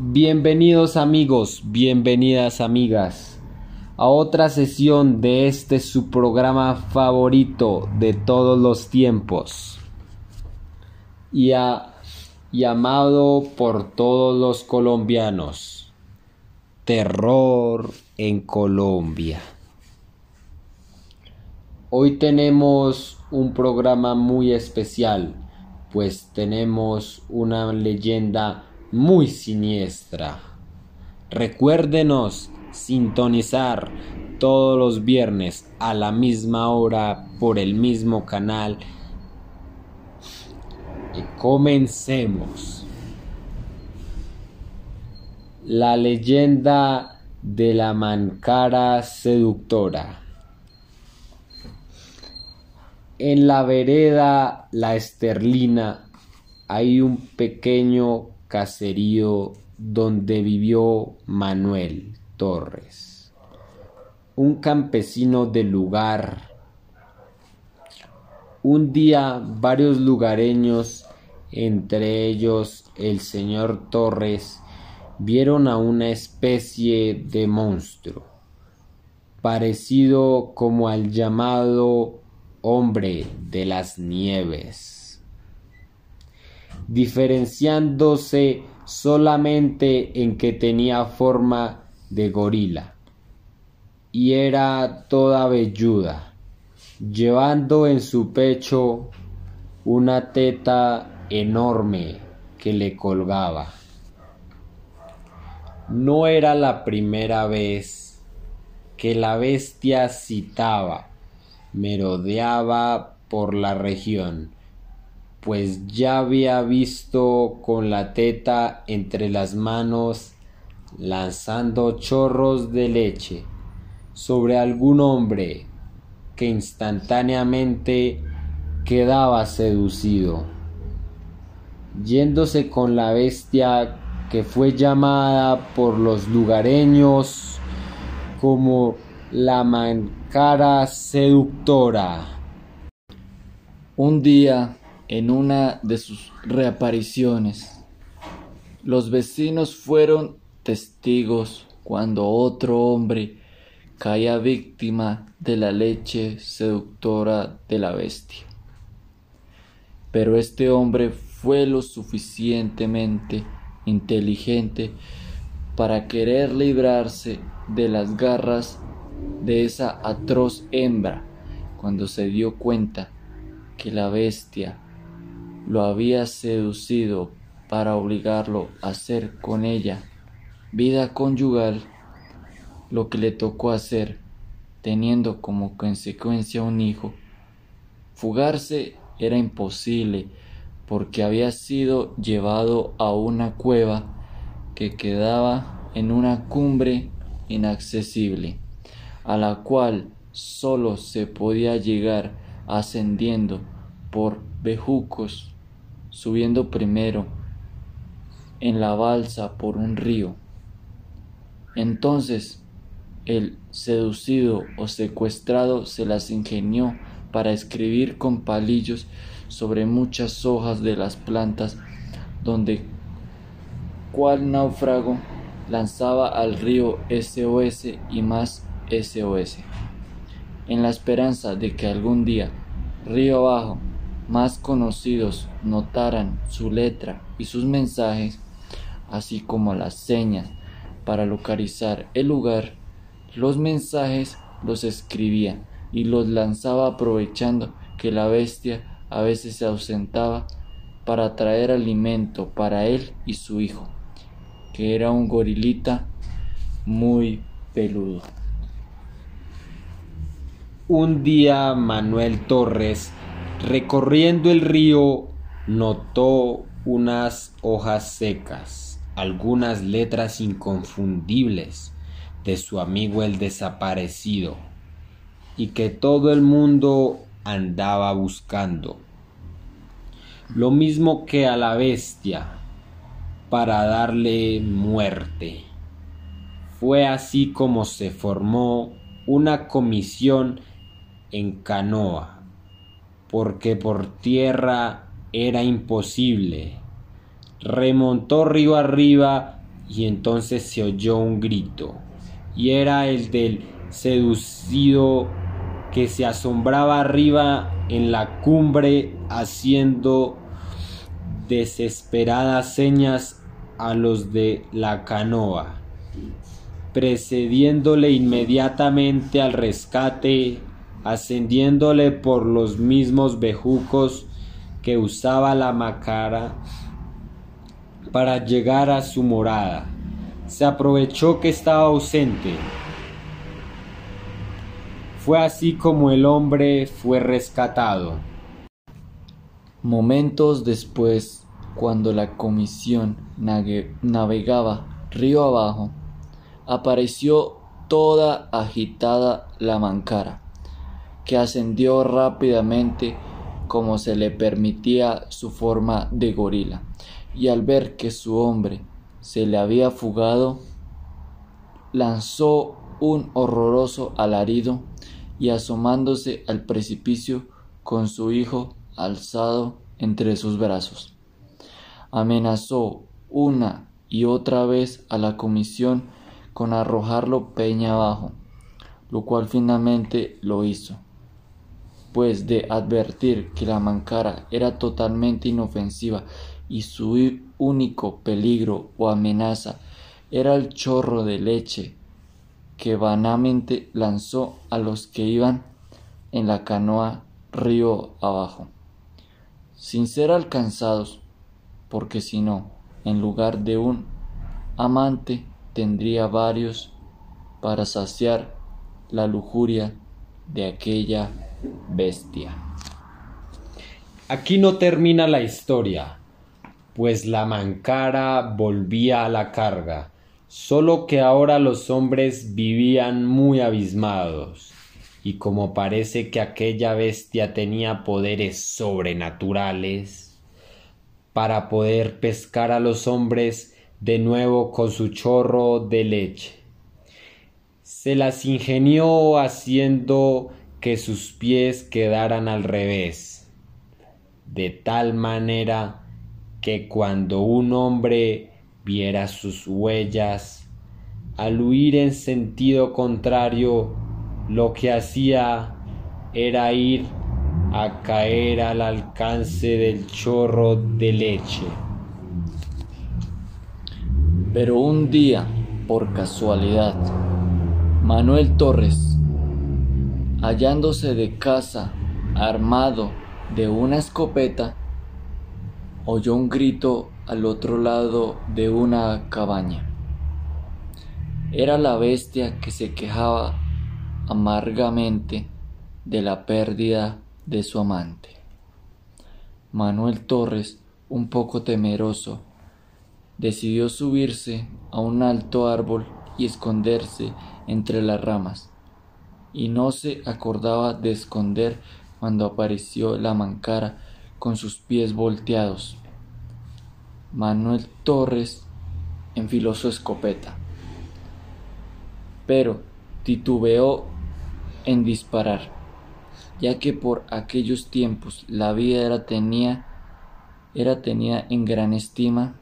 Bienvenidos amigos, bienvenidas amigas a otra sesión de este su programa favorito de todos los tiempos y, y amado por todos los colombianos. Terror en Colombia. Hoy tenemos un programa muy especial, pues tenemos una leyenda muy siniestra. Recuérdenos sintonizar todos los viernes a la misma hora por el mismo canal. Y comencemos. La leyenda de la mancara seductora. En la vereda La Esterlina hay un pequeño caserío donde vivió Manuel Torres, un campesino del lugar. Un día varios lugareños, entre ellos el señor Torres, vieron a una especie de monstruo, parecido como al llamado hombre de las nieves diferenciándose solamente en que tenía forma de gorila y era toda velluda, llevando en su pecho una teta enorme que le colgaba. No era la primera vez que la bestia citaba, merodeaba por la región, pues ya había visto con la teta entre las manos lanzando chorros de leche sobre algún hombre que instantáneamente quedaba seducido, yéndose con la bestia que fue llamada por los lugareños como la mancara seductora. Un día en una de sus reapariciones. Los vecinos fueron testigos cuando otro hombre caía víctima de la leche seductora de la bestia. Pero este hombre fue lo suficientemente inteligente para querer librarse de las garras de esa atroz hembra cuando se dio cuenta que la bestia lo había seducido para obligarlo a hacer con ella vida conyugal, lo que le tocó hacer, teniendo como consecuencia un hijo. Fugarse era imposible porque había sido llevado a una cueva que quedaba en una cumbre inaccesible, a la cual sólo se podía llegar ascendiendo por bejucos subiendo primero en la balsa por un río. Entonces el seducido o secuestrado se las ingenió para escribir con palillos sobre muchas hojas de las plantas donde cual náufrago lanzaba al río SOS y más SOS, en la esperanza de que algún día, río abajo, más conocidos notaran su letra y sus mensajes, así como las señas para localizar el lugar, los mensajes los escribía y los lanzaba aprovechando que la bestia a veces se ausentaba para traer alimento para él y su hijo, que era un gorilita muy peludo. Un día Manuel Torres Recorriendo el río notó unas hojas secas, algunas letras inconfundibles de su amigo el desaparecido, y que todo el mundo andaba buscando. Lo mismo que a la bestia, para darle muerte. Fue así como se formó una comisión en canoa porque por tierra era imposible. Remontó río arriba y entonces se oyó un grito, y era el del seducido que se asombraba arriba en la cumbre haciendo desesperadas señas a los de la canoa, precediéndole inmediatamente al rescate, ascendiéndole por los mismos bejucos que usaba la macara para llegar a su morada. Se aprovechó que estaba ausente. Fue así como el hombre fue rescatado. Momentos después, cuando la comisión navegaba río abajo, apareció toda agitada la mancara, que ascendió rápidamente como se le permitía su forma de gorila y al ver que su hombre se le había fugado, lanzó un horroroso alarido y asomándose al precipicio con su hijo alzado entre sus brazos. Amenazó una y otra vez a la comisión con arrojarlo peña abajo, lo cual finalmente lo hizo, pues de advertir que la mancara era totalmente inofensiva y su único peligro o amenaza era el chorro de leche que vanamente lanzó a los que iban en la canoa río abajo, sin ser alcanzados, porque si no, en lugar de un amante tendría varios para saciar la lujuria de aquella bestia. Aquí no termina la historia pues la mancara volvía a la carga, solo que ahora los hombres vivían muy abismados, y como parece que aquella bestia tenía poderes sobrenaturales, para poder pescar a los hombres de nuevo con su chorro de leche. Se las ingenió haciendo que sus pies quedaran al revés, de tal manera que cuando un hombre viera sus huellas, al huir en sentido contrario, lo que hacía era ir a caer al alcance del chorro de leche. Pero un día, por casualidad, Manuel Torres, hallándose de casa armado de una escopeta, oyó un grito al otro lado de una cabaña. Era la bestia que se quejaba amargamente de la pérdida de su amante. Manuel Torres, un poco temeroso, decidió subirse a un alto árbol y esconderse entre las ramas, y no se acordaba de esconder cuando apareció la mancara con sus pies volteados. Manuel Torres enfiló su escopeta, pero titubeó en disparar, ya que por aquellos tiempos la vida era tenía, era tenida en gran estima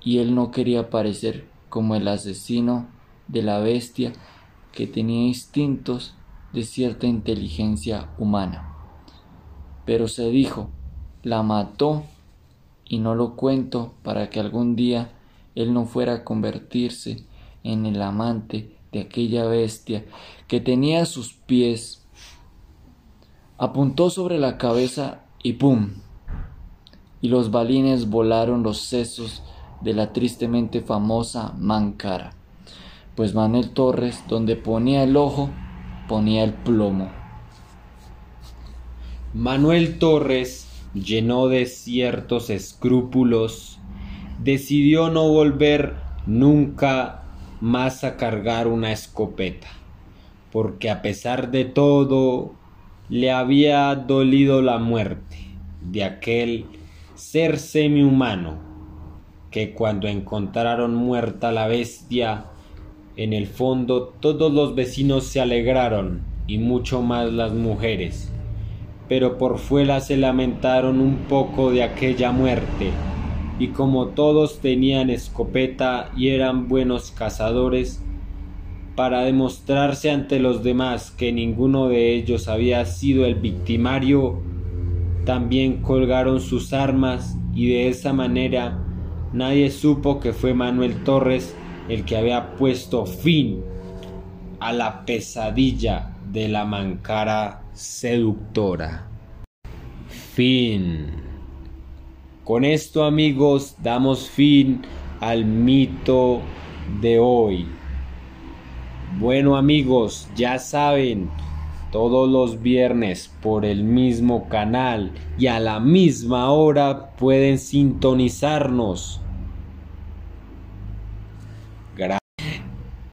y él no quería parecer como el asesino de la bestia que tenía instintos de cierta inteligencia humana. Pero se dijo, la mató y no lo cuento para que algún día él no fuera a convertirse en el amante de aquella bestia que tenía a sus pies. Apuntó sobre la cabeza y ¡pum! Y los balines volaron los sesos de la tristemente famosa Mancara, pues Manuel Torres, donde ponía el ojo, ponía el plomo. Manuel Torres lleno de ciertos escrúpulos, decidió no volver nunca más a cargar una escopeta, porque a pesar de todo le había dolido la muerte de aquel ser semi-humano que cuando encontraron muerta la bestia, en el fondo todos los vecinos se alegraron y mucho más las mujeres. Pero por fuera se lamentaron un poco de aquella muerte, y como todos tenían escopeta y eran buenos cazadores, para demostrarse ante los demás que ninguno de ellos había sido el victimario, también colgaron sus armas y de esa manera nadie supo que fue Manuel Torres el que había puesto fin a la pesadilla de la mancara seductora. Fin. Con esto amigos damos fin al mito de hoy. Bueno amigos, ya saben, todos los viernes por el mismo canal y a la misma hora pueden sintonizarnos